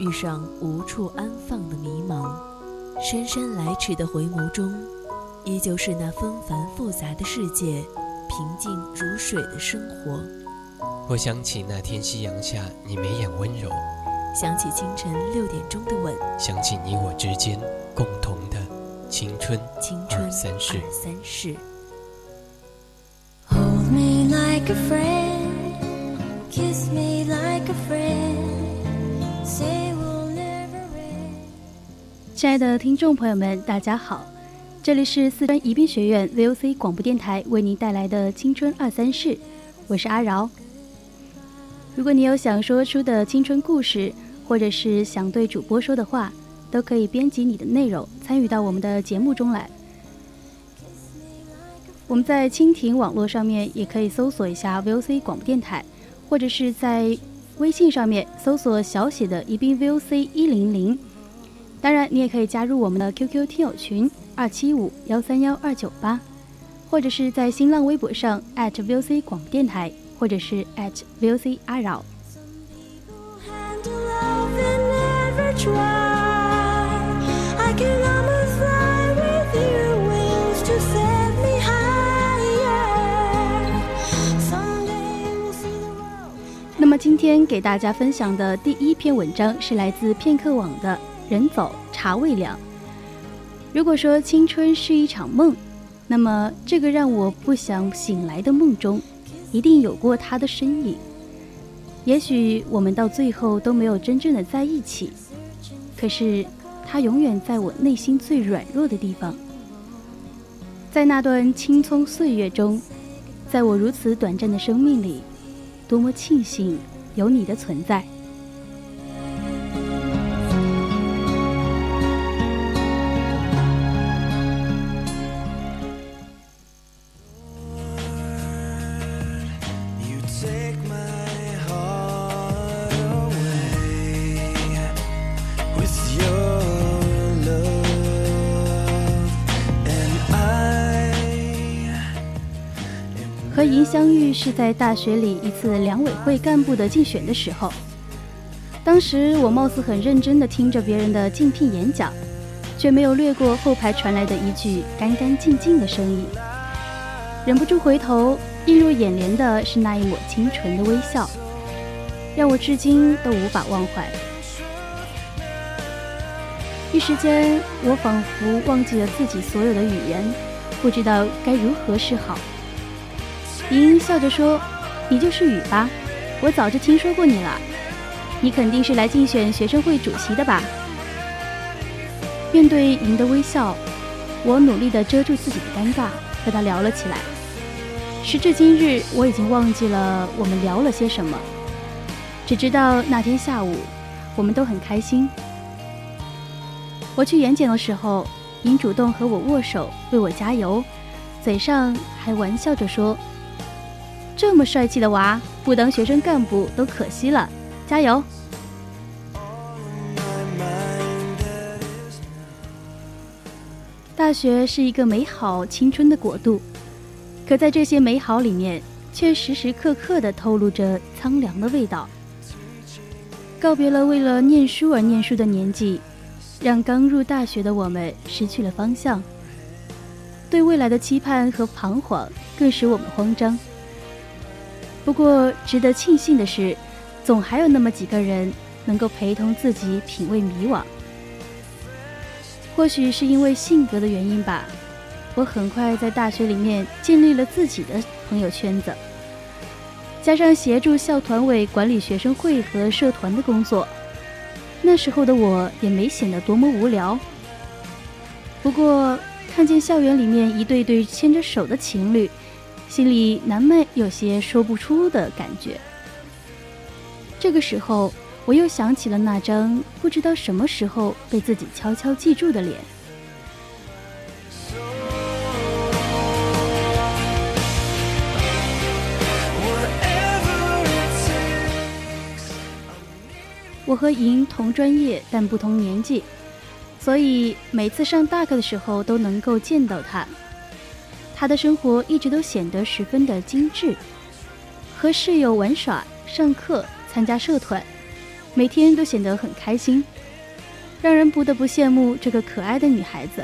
遇上无处安放的迷茫，姗姗来迟的回眸中，依旧是那纷繁复杂的世界，平静如水的生活。我想起那天夕阳下你眉眼温柔，想起清晨六点钟的吻，想起你我之间共同的青春青春二三世。三世。Hold me like a friend, kiss me like a friend, 亲爱的听众朋友们，大家好，这里是四川宜宾学院 VOC 广播电台为您带来的青春二三事，我是阿饶。如果你有想说出的青春故事，或者是想对主播说的话，都可以编辑你的内容参与到我们的节目中来。我们在蜻蜓网络上面也可以搜索一下 VOC 广播电台，或者是在微信上面搜索小写的宜宾 VOC 一零零。当然，你也可以加入我们的 QQ 听友群二七五幺三幺二九八，或者是在新浪微博上 @VOC 广播电台，或者是 @VOC 阿扰。那么今天给大家分享的第一篇文章是来自片刻网的。人走茶未凉。如果说青春是一场梦，那么这个让我不想醒来的梦中，一定有过他的身影。也许我们到最后都没有真正的在一起，可是他永远在我内心最软弱的地方。在那段青葱岁月中，在我如此短暂的生命里，多么庆幸有你的存在。和银相遇是在大学里一次两委会干部的竞选的时候。当时我貌似很认真地听着别人的竞聘演讲，却没有略过后排传来的一句干干净净的声音。忍不住回头，映入眼帘的是那一抹清纯的微笑，让我至今都无法忘怀。一时间，我仿佛忘记了自己所有的语言，不知道该如何是好。莹笑着说：“你就是雨吧？我早就听说过你了。你肯定是来竞选学生会主席的吧？”面对莹的微笑，我努力地遮住自己的尴尬，和她聊了起来。时至今日，我已经忘记了我们聊了些什么，只知道那天下午，我们都很开心。我去演讲的时候，莹主动和我握手，为我加油，嘴上还玩笑着说。这么帅气的娃，不当学生干部都可惜了，加油！大学是一个美好青春的国度，可在这些美好里面，却时时刻刻的透露着苍凉的味道。告别了为了念书而念书的年纪，让刚入大学的我们失去了方向，对未来的期盼和彷徨更使我们慌张。不过，值得庆幸的是，总还有那么几个人能够陪同自己品味迷惘。或许是因为性格的原因吧，我很快在大学里面建立了自己的朋友圈子，加上协助校团委管理学生会和社团的工作，那时候的我也没显得多么无聊。不过，看见校园里面一对对牵着手的情侣。心里难免有些说不出的感觉。这个时候，我又想起了那张不知道什么时候被自己悄悄记住的脸。我和莹同专业，但不同年纪，所以每次上大课的时候都能够见到她。她的生活一直都显得十分的精致，和室友玩耍、上课、参加社团，每天都显得很开心，让人不得不羡慕这个可爱的女孩子。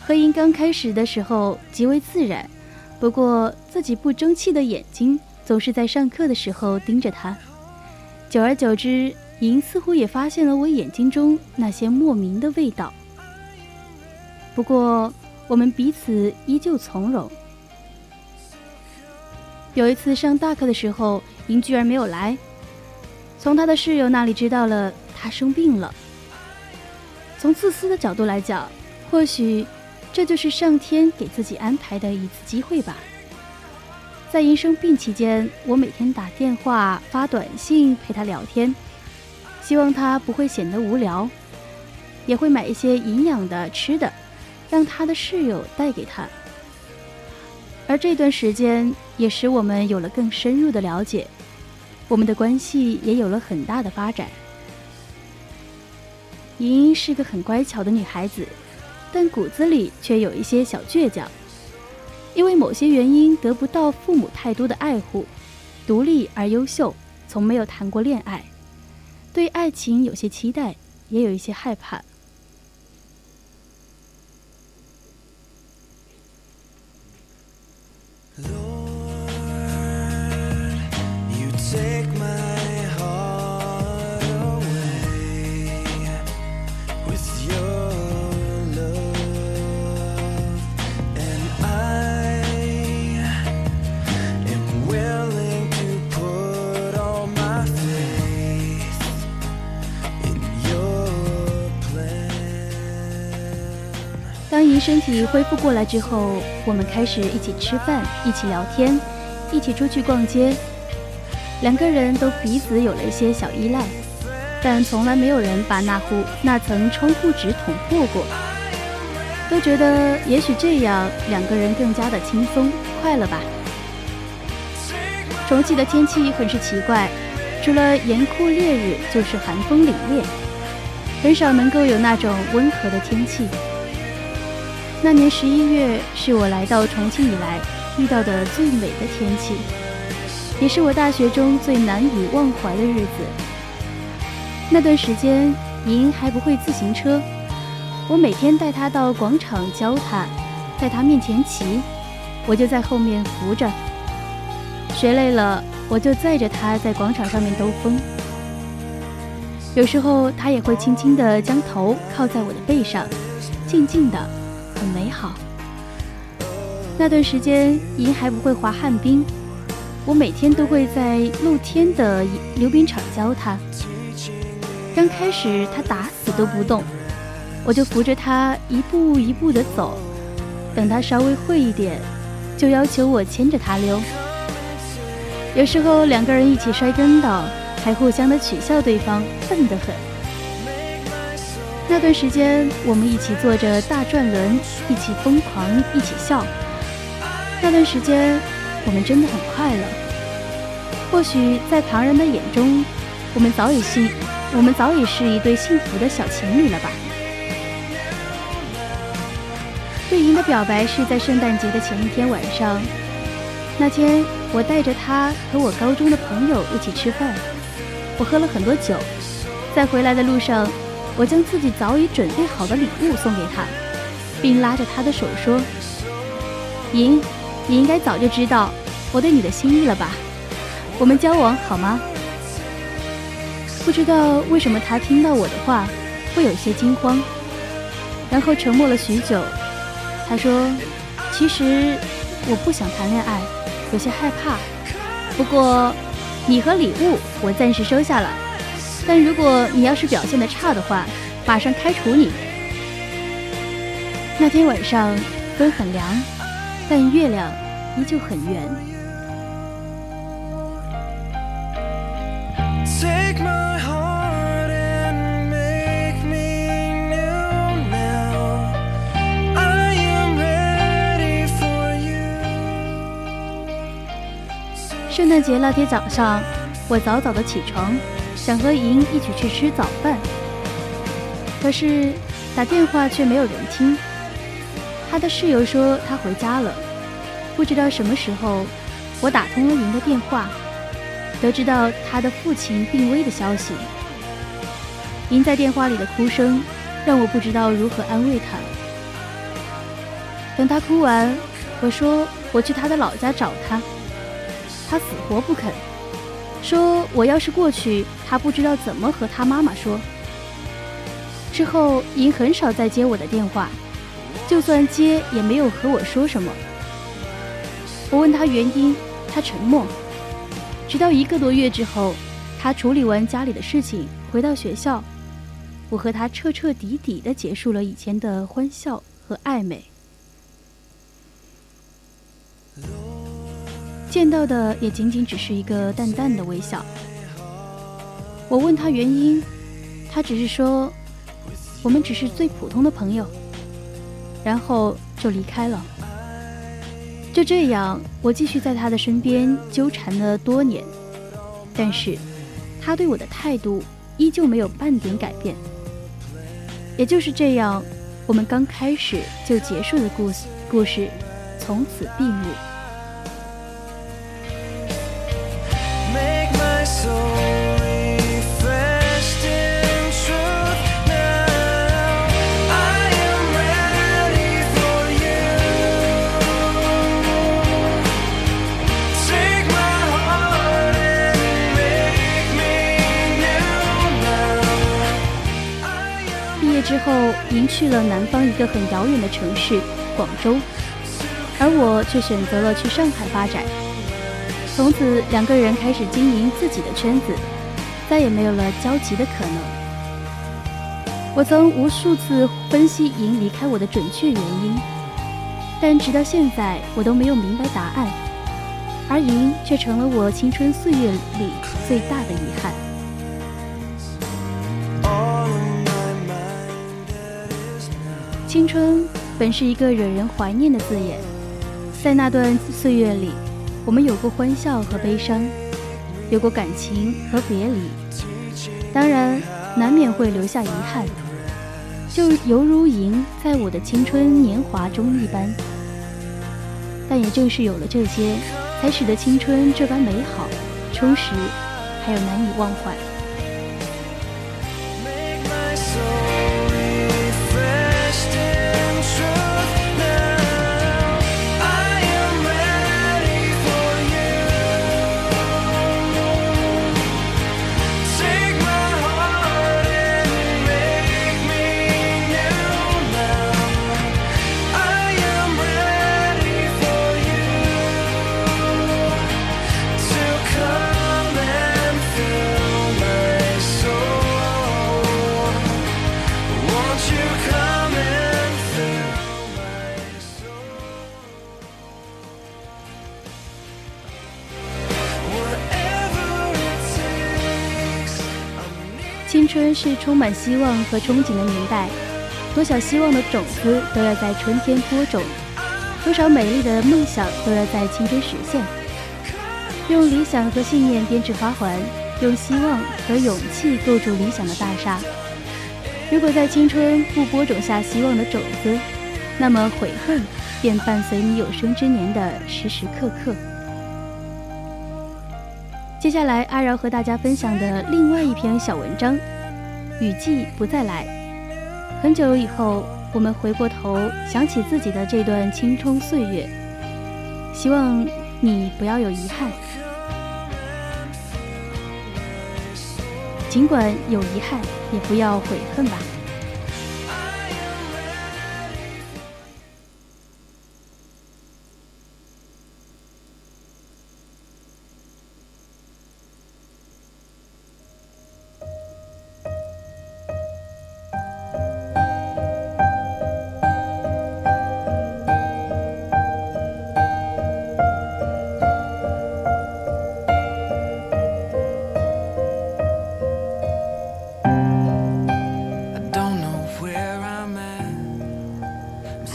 何莹刚开始的时候极为自然，不过自己不争气的眼睛总是在上课的时候盯着她。久而久之，莹似乎也发现了我眼睛中那些莫名的味道。不过，我们彼此依旧从容。有一次上大课的时候，莹居然没有来，从他的室友那里知道了他生病了。从自私的角度来讲，或许这就是上天给自己安排的一次机会吧。在银生病期间，我每天打电话、发短信陪他聊天，希望他不会显得无聊，也会买一些营养的吃的，让他的室友带给他。而这段时间也使我们有了更深入的了解，我们的关系也有了很大的发展。莹莹是个很乖巧的女孩子，但骨子里却有一些小倔强。因为某些原因得不到父母太多的爱护，独立而优秀，从没有谈过恋爱，对爱情有些期待，也有一些害怕。身体恢复过来之后，我们开始一起吃饭，一起聊天，一起出去逛街。两个人都彼此有了一些小依赖，但从来没有人把那户那层窗户纸捅破过。都觉得也许这样两个人更加的轻松快乐吧。重庆的天气很是奇怪，除了严酷烈日，就是寒风凛冽，很少能够有那种温和的天气。那年十一月是我来到重庆以来遇到的最美的天气，也是我大学中最难以忘怀的日子。那段时间，莹还不会自行车，我每天带她到广场教她，在她面前骑，我就在后面扶着。学累了，我就载着她在广场上面兜风。有时候，她也会轻轻地将头靠在我的背上，静静的。很美好。那段时间，莹还不会滑旱冰，我每天都会在露天的溜冰场教她。刚开始，她打死都不动，我就扶着她一步一步的走。等他稍微会一点，就要求我牵着他溜。有时候两个人一起摔跟倒，还互相的取笑对方笨得很。那段时间，我们一起坐着大转轮，一起疯狂，一起笑。那段时间，我们真的很快乐。或许在旁人的眼中，我们早已是，我们早已是一对幸福的小情侣了吧？对莹的表白是在圣诞节的前一天晚上。那天，我带着她和我高中的朋友一起吃饭，我喝了很多酒，在回来的路上。我将自己早已准备好的礼物送给他，并拉着他的手说：“莹，你应该早就知道我对你的心意了吧？我们交往好吗？”不知道为什么他听到我的话会有些惊慌，然后沉默了许久。他说：“其实我不想谈恋爱，有些害怕。不过，你和礼物我暂时收下了。”但如果你要是表现的差的话，马上开除你。那天晚上风很凉，但月亮依旧很圆。圣诞节那天早上，我早早的起床，想和莹一起去吃早饭。可是打电话却没有人听。他的室友说他回家了。不知道什么时候，我打通了莹的电话，得知到他的父亲病危的消息。莹在电话里的哭声，让我不知道如何安慰他。等他哭完，我说我去他的老家找他。他死活不肯，说我要是过去，他不知道怎么和他妈妈说。之后，莹很少再接我的电话，就算接，也没有和我说什么。我问他原因，他沉默。直到一个多月之后，他处理完家里的事情，回到学校，我和他彻彻底底的结束了以前的欢笑和暧昧。见到的也仅仅只是一个淡淡的微笑。我问他原因，他只是说，我们只是最普通的朋友，然后就离开了。就这样，我继续在他的身边纠缠了多年，但是，他对我的态度依旧没有半点改变。也就是这样，我们刚开始就结束的故事，故事从此闭幕。后，您去了南方一个很遥远的城市广州，而我却选择了去上海发展。从此，两个人开始经营自己的圈子，再也没有了交集的可能。我曾无数次分析莹离开我的准确原因，但直到现在，我都没有明白答案，而莹却成了我青春岁月里最大的遗憾。青春本是一个惹人怀念的字眼，在那段岁月里，我们有过欢笑和悲伤，有过感情和别离，当然难免会留下遗憾，就犹如银在我的青春年华中一般。但也正是有了这些，才使得青春这般美好、充实，还有难以忘怀。是充满希望和憧憬的年代，多少希望的种子都要在春天播种，多少美丽的梦想都要在青春实现。用理想和信念编织花环，用希望和勇气构筑理想的大厦。如果在青春不播种下希望的种子，那么悔恨便伴随你有生之年的时时刻刻。接下来，阿饶和大家分享的另外一篇小文章，《雨季不再来》。很久以后，我们回过头想起自己的这段青春岁月，希望你不要有遗憾。尽管有遗憾，也不要悔恨吧。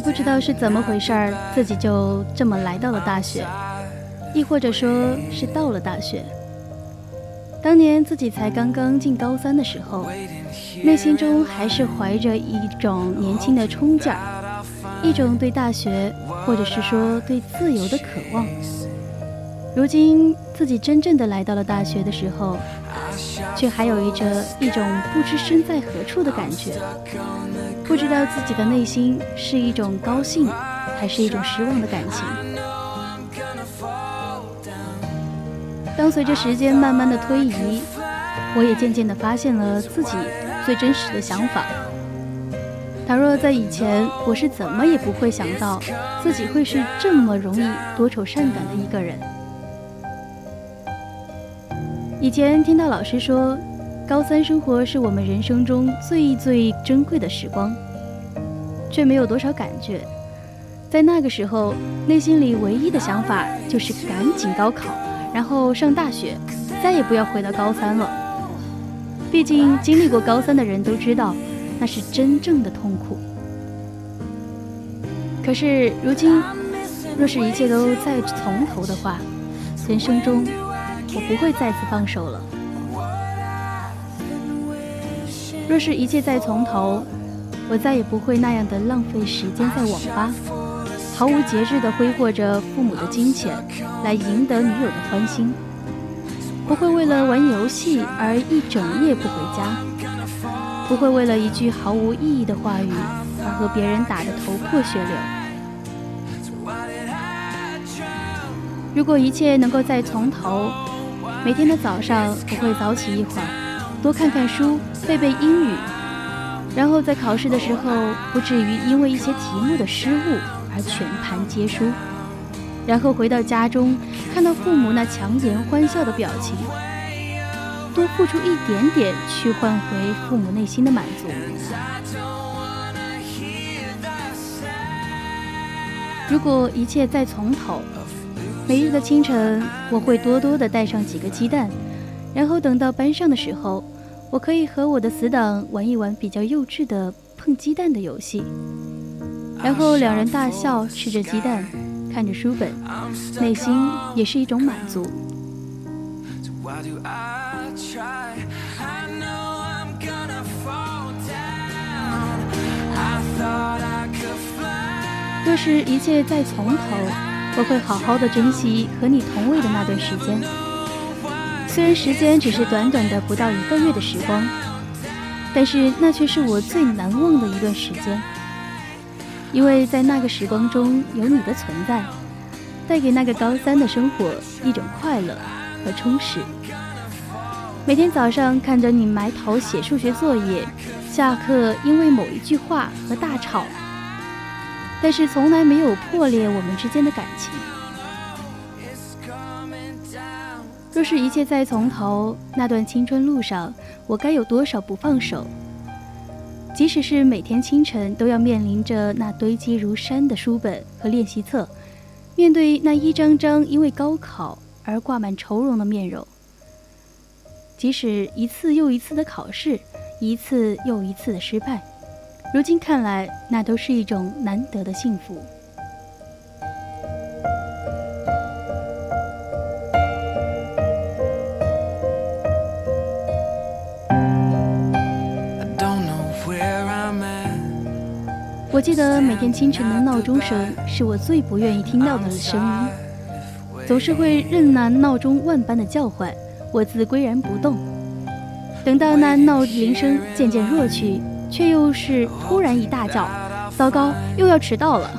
还不知道是怎么回事儿，自己就这么来到了大学，亦或者说是到了大学。当年自己才刚刚进高三的时候，内心中还是怀着一种年轻的冲劲儿，一种对大学或者是说对自由的渴望。如今自己真正的来到了大学的时候，却还有一着一种不知身在何处的感觉，不知道自己的内心是一种高兴，还是一种失望的感情。当随着时间慢慢的推移，我也渐渐的发现了自己最真实的想法。倘若在以前，我是怎么也不会想到自己会是这么容易多愁善感的一个人。以前听到老师说，高三生活是我们人生中最最珍贵的时光，却没有多少感觉。在那个时候，内心里唯一的想法就是赶紧高考。然后上大学，再也不要回到高三了。毕竟经历过高三的人都知道，那是真正的痛苦。可是如今，若是一切都再从头的话，人生中我不会再次放手了。若是一切再从头，我再也不会那样的浪费时间在网吧。毫无节制地挥霍着父母的金钱，来赢得女友的欢心；不会为了玩游戏而一整夜不回家；不会为了一句毫无意义的话语而和别人打得头破血流。如果一切能够再从头，每天的早上我会早起一会儿，多看看书，背背英语，然后在考试的时候不至于因为一些题目的失误。而全盘皆输，然后回到家中，看到父母那强颜欢笑的表情，多付出一点点，去换回父母内心的满足。如果一切再从头，每日的清晨，我会多多的带上几个鸡蛋，然后等到班上的时候，我可以和我的死党玩一玩比较幼稚的碰鸡蛋的游戏。然后两人大笑，吃着鸡蛋，看着书本，内心也是一种满足。若是一切再从头，我会好好的珍惜和你同位的那段时间。虽然时间只是短短的不到一个月的时光，但是那却是我最难忘的一段时间。因为在那个时光中有你的存在，带给那个高三的生活一种快乐和充实。每天早上看着你埋头写数学作业，下课因为某一句话和大吵，但是从来没有破裂我们之间的感情。若是一切再从头，那段青春路上我该有多少不放手？即使是每天清晨都要面临着那堆积如山的书本和练习册，面对那一张张因为高考而挂满愁容的面容，即使一次又一次的考试，一次又一次的失败，如今看来，那都是一种难得的幸福。我记得每天清晨的闹钟声是我最不愿意听到的声音，总是会任那闹钟万般的叫唤，我自岿然不动。等到那闹铃声渐渐弱去，却又是突然一大叫：“糟糕，又要迟到了！”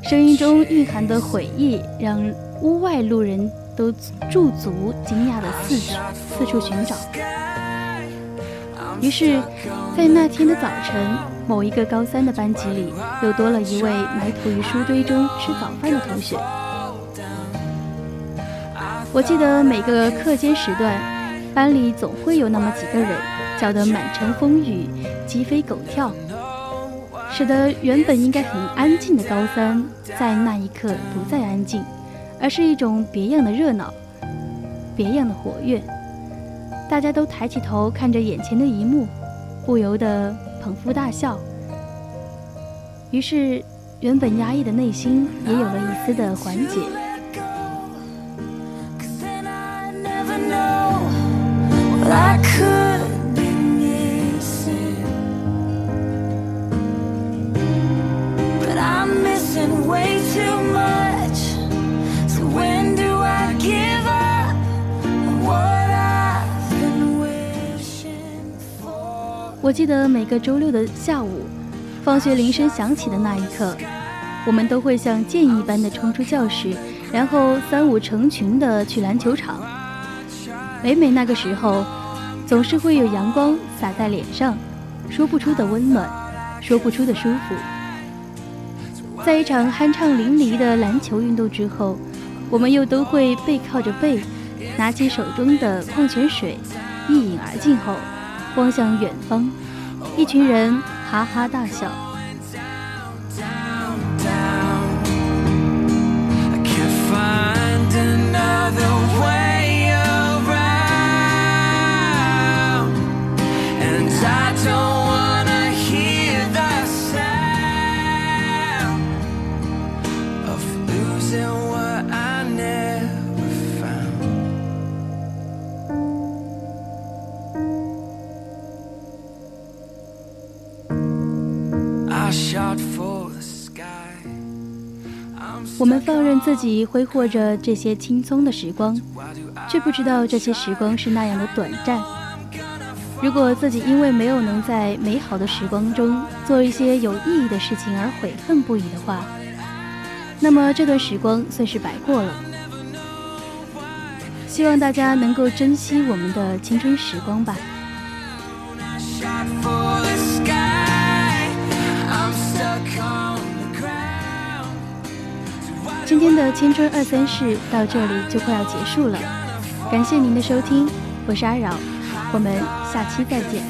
声音中蕴含的悔意，让屋外路人都驻足惊讶的四处四处寻找。于是，在那天的早晨。某一个高三的班级里，又多了一位埋头于书堆中吃早饭的同学。我记得每个课间时段，班里总会有那么几个人叫得满城风雨、鸡飞狗跳，使得原本应该很安静的高三，在那一刻不再安静，而是一种别样的热闹，别样的活跃。大家都抬起头看着眼前的一幕，不由得。捧腹大笑，于是，原本压抑的内心也有了一丝的缓解。我记得每个周六的下午，放学铃声响起的那一刻，我们都会像箭一般的冲出教室，然后三五成群的去篮球场。每每那个时候，总是会有阳光洒在脸上，说不出的温暖，说不出的舒服。在一场酣畅淋漓的篮球运动之后，我们又都会背靠着背，拿起手中的矿泉水，一饮而尽后。望向远方，一群人哈哈大笑。自己挥霍着这些轻松的时光，却不知道这些时光是那样的短暂。如果自己因为没有能在美好的时光中做一些有意义的事情而悔恨不已的话，那么这段时光算是白过了。希望大家能够珍惜我们的青春时光吧。今天的青春二三事到这里就快要结束了，感谢您的收听，我是阿扰，我们下期再见。